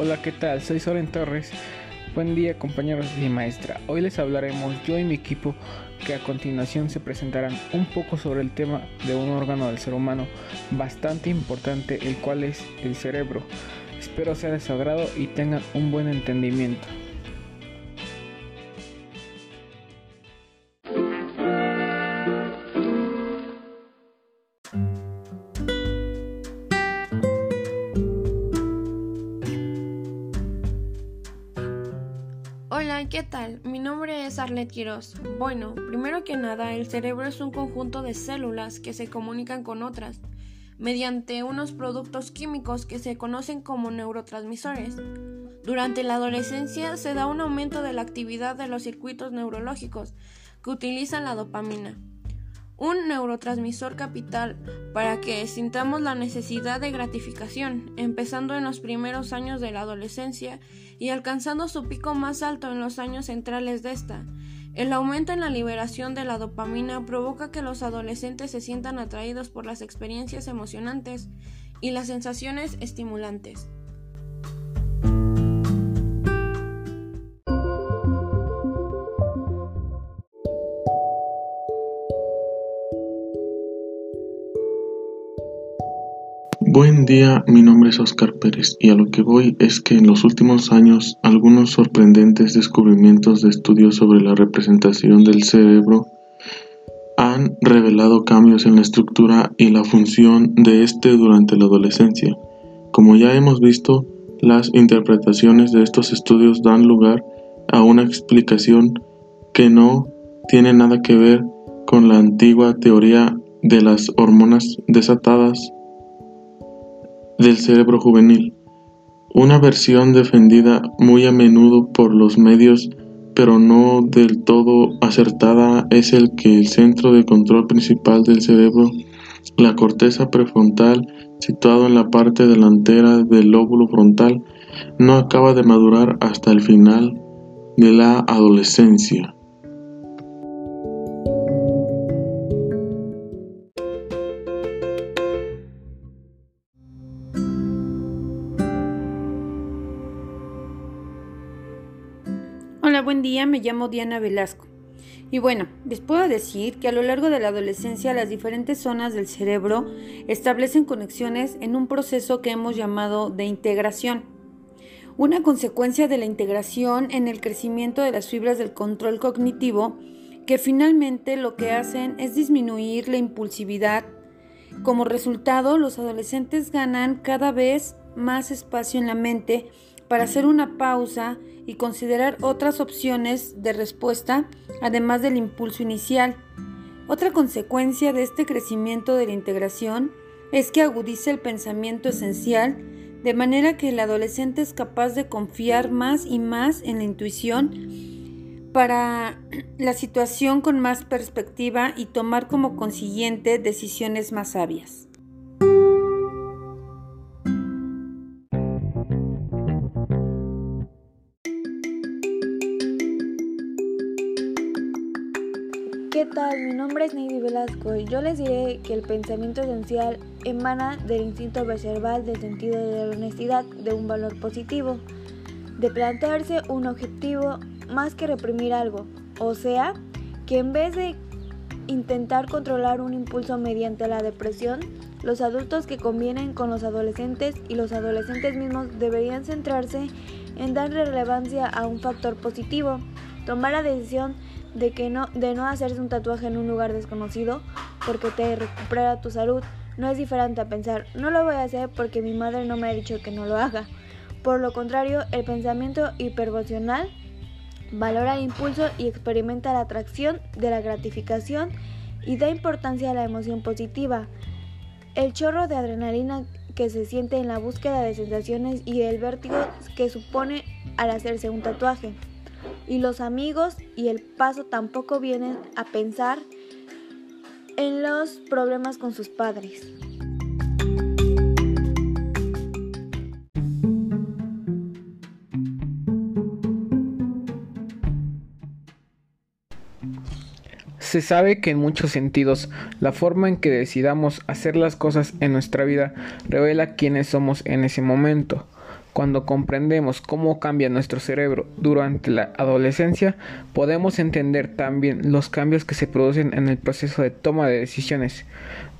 Hola, ¿qué tal? Soy Soren Torres. Buen día compañeros y maestra. Hoy les hablaremos yo y mi equipo que a continuación se presentarán un poco sobre el tema de un órgano del ser humano bastante importante, el cual es el cerebro. Espero sea de su agrado y tengan un buen entendimiento. Es Arlet. Bueno, primero que nada, el cerebro es un conjunto de células que se comunican con otras mediante unos productos químicos que se conocen como neurotransmisores. Durante la adolescencia se da un aumento de la actividad de los circuitos neurológicos que utilizan la dopamina un neurotransmisor capital para que sintamos la necesidad de gratificación, empezando en los primeros años de la adolescencia y alcanzando su pico más alto en los años centrales de esta. El aumento en la liberación de la dopamina provoca que los adolescentes se sientan atraídos por las experiencias emocionantes y las sensaciones estimulantes. Buen día, mi nombre es Oscar Pérez y a lo que voy es que en los últimos años algunos sorprendentes descubrimientos de estudios sobre la representación del cerebro han revelado cambios en la estructura y la función de este durante la adolescencia. Como ya hemos visto, las interpretaciones de estos estudios dan lugar a una explicación que no tiene nada que ver con la antigua teoría de las hormonas desatadas del cerebro juvenil, una versión defendida muy a menudo por los medios pero no del todo acertada es el que el centro de control principal del cerebro, la corteza prefrontal, situado en la parte delantera del lóbulo frontal, no acaba de madurar hasta el final de la adolescencia. Hola, buen día, me llamo Diana Velasco. Y bueno, les puedo decir que a lo largo de la adolescencia las diferentes zonas del cerebro establecen conexiones en un proceso que hemos llamado de integración. Una consecuencia de la integración en el crecimiento de las fibras del control cognitivo que finalmente lo que hacen es disminuir la impulsividad. Como resultado, los adolescentes ganan cada vez más espacio en la mente para hacer una pausa y considerar otras opciones de respuesta además del impulso inicial. Otra consecuencia de este crecimiento de la integración es que agudiza el pensamiento esencial de manera que el adolescente es capaz de confiar más y más en la intuición para la situación con más perspectiva y tomar como consiguiente decisiones más sabias. ¿Qué tal? Mi nombre es Neidy Velasco y yo les diré que el pensamiento esencial emana del instinto verbal del sentido de la honestidad, de un valor positivo, de plantearse un objetivo más que reprimir algo, o sea, que en vez de intentar controlar un impulso mediante la depresión, los adultos que convienen con los adolescentes y los adolescentes mismos deberían centrarse en dar relevancia a un factor positivo, tomar la decisión de, que no, de no hacerse un tatuaje en un lugar desconocido porque te recupera tu salud. No es diferente a pensar, no lo voy a hacer porque mi madre no me ha dicho que no lo haga. Por lo contrario, el pensamiento hipervocional valora el impulso y experimenta la atracción de la gratificación y da importancia a la emoción positiva. El chorro de adrenalina que se siente en la búsqueda de sensaciones y el vértigo que supone al hacerse un tatuaje y los amigos y el paso tampoco vienen a pensar en los problemas con sus padres. Se sabe que en muchos sentidos la forma en que decidamos hacer las cosas en nuestra vida revela quiénes somos en ese momento. Cuando comprendemos cómo cambia nuestro cerebro durante la adolescencia, podemos entender también los cambios que se producen en el proceso de toma de decisiones.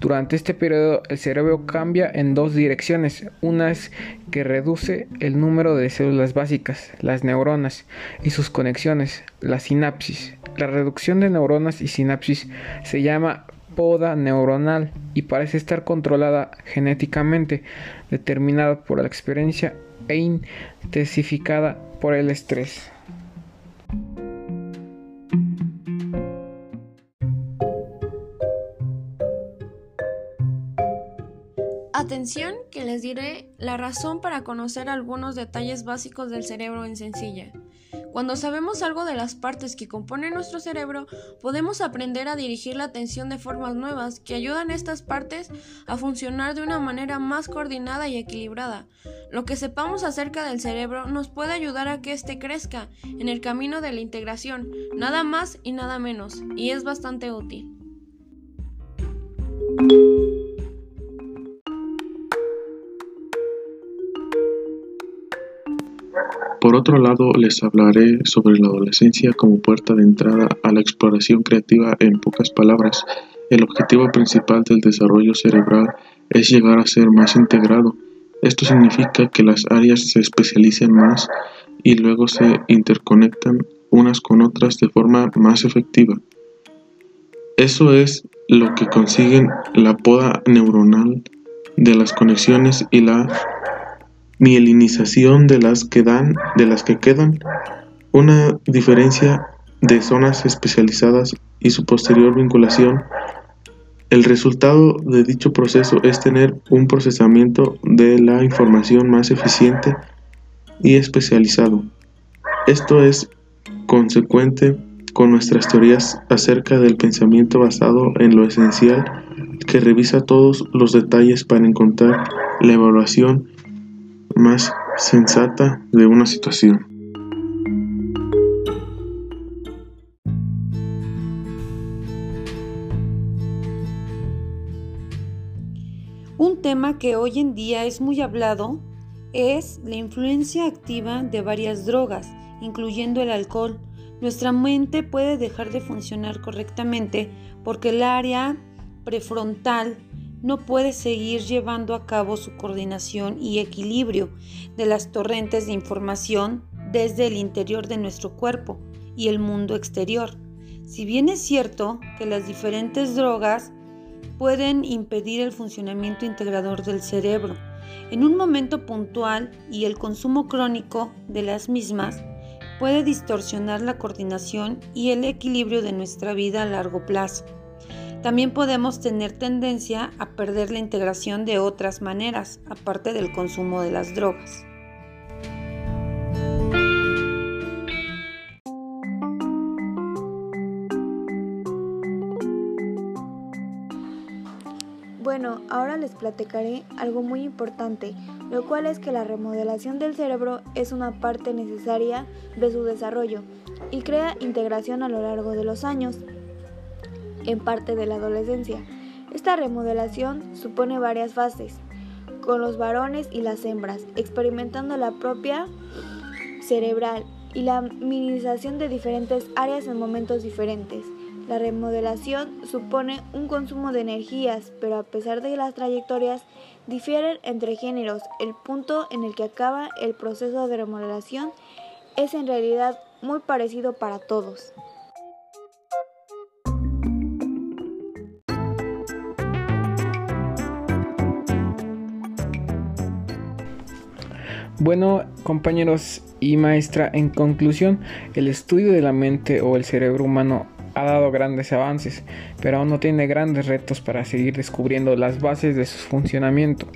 Durante este periodo el cerebro cambia en dos direcciones. Una es que reduce el número de células básicas, las neuronas, y sus conexiones, la sinapsis. La reducción de neuronas y sinapsis se llama poda neuronal y parece estar controlada genéticamente, determinada por la experiencia e intensificada por el estrés. Atención que les diré la razón para conocer algunos detalles básicos del cerebro en sencilla. Cuando sabemos algo de las partes que componen nuestro cerebro, podemos aprender a dirigir la atención de formas nuevas que ayudan a estas partes a funcionar de una manera más coordinada y equilibrada. Lo que sepamos acerca del cerebro nos puede ayudar a que éste crezca en el camino de la integración, nada más y nada menos, y es bastante útil. Por otro lado, les hablaré sobre la adolescencia como puerta de entrada a la exploración creativa en pocas palabras. El objetivo principal del desarrollo cerebral es llegar a ser más integrado. Esto significa que las áreas se especialicen más y luego se interconectan unas con otras de forma más efectiva. Eso es lo que consiguen la poda neuronal de las conexiones y la mielinización de las que dan, de las que quedan, una diferencia de zonas especializadas y su posterior vinculación. El resultado de dicho proceso es tener un procesamiento de la información más eficiente y especializado. Esto es consecuente con nuestras teorías acerca del pensamiento basado en lo esencial que revisa todos los detalles para encontrar la evaluación más sensata de una situación. Un tema que hoy en día es muy hablado es la influencia activa de varias drogas, incluyendo el alcohol. Nuestra mente puede dejar de funcionar correctamente porque el área prefrontal no puede seguir llevando a cabo su coordinación y equilibrio de las torrentes de información desde el interior de nuestro cuerpo y el mundo exterior. Si bien es cierto que las diferentes drogas pueden impedir el funcionamiento integrador del cerebro, en un momento puntual y el consumo crónico de las mismas puede distorsionar la coordinación y el equilibrio de nuestra vida a largo plazo. También podemos tener tendencia a perder la integración de otras maneras, aparte del consumo de las drogas. Bueno, ahora les platicaré algo muy importante, lo cual es que la remodelación del cerebro es una parte necesaria de su desarrollo y crea integración a lo largo de los años en parte de la adolescencia. Esta remodelación supone varias fases, con los varones y las hembras, experimentando la propia cerebral y la minimización de diferentes áreas en momentos diferentes. La remodelación supone un consumo de energías, pero a pesar de las trayectorias difieren entre géneros. El punto en el que acaba el proceso de remodelación es en realidad muy parecido para todos. Bueno, compañeros y maestra, en conclusión, el estudio de la mente o el cerebro humano ha dado grandes avances, pero aún no tiene grandes retos para seguir descubriendo las bases de su funcionamiento.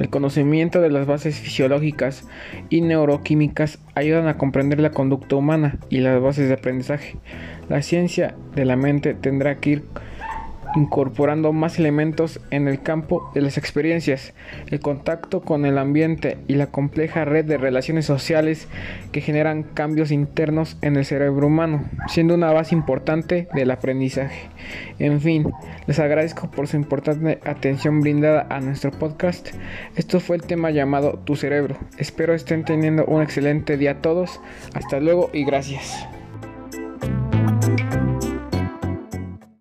El conocimiento de las bases fisiológicas y neuroquímicas ayudan a comprender la conducta humana y las bases de aprendizaje. La ciencia de la mente tendrá que ir incorporando más elementos en el campo de las experiencias, el contacto con el ambiente y la compleja red de relaciones sociales que generan cambios internos en el cerebro humano, siendo una base importante del aprendizaje. En fin, les agradezco por su importante atención brindada a nuestro podcast. Esto fue el tema llamado Tu cerebro. Espero estén teniendo un excelente día a todos. Hasta luego y gracias.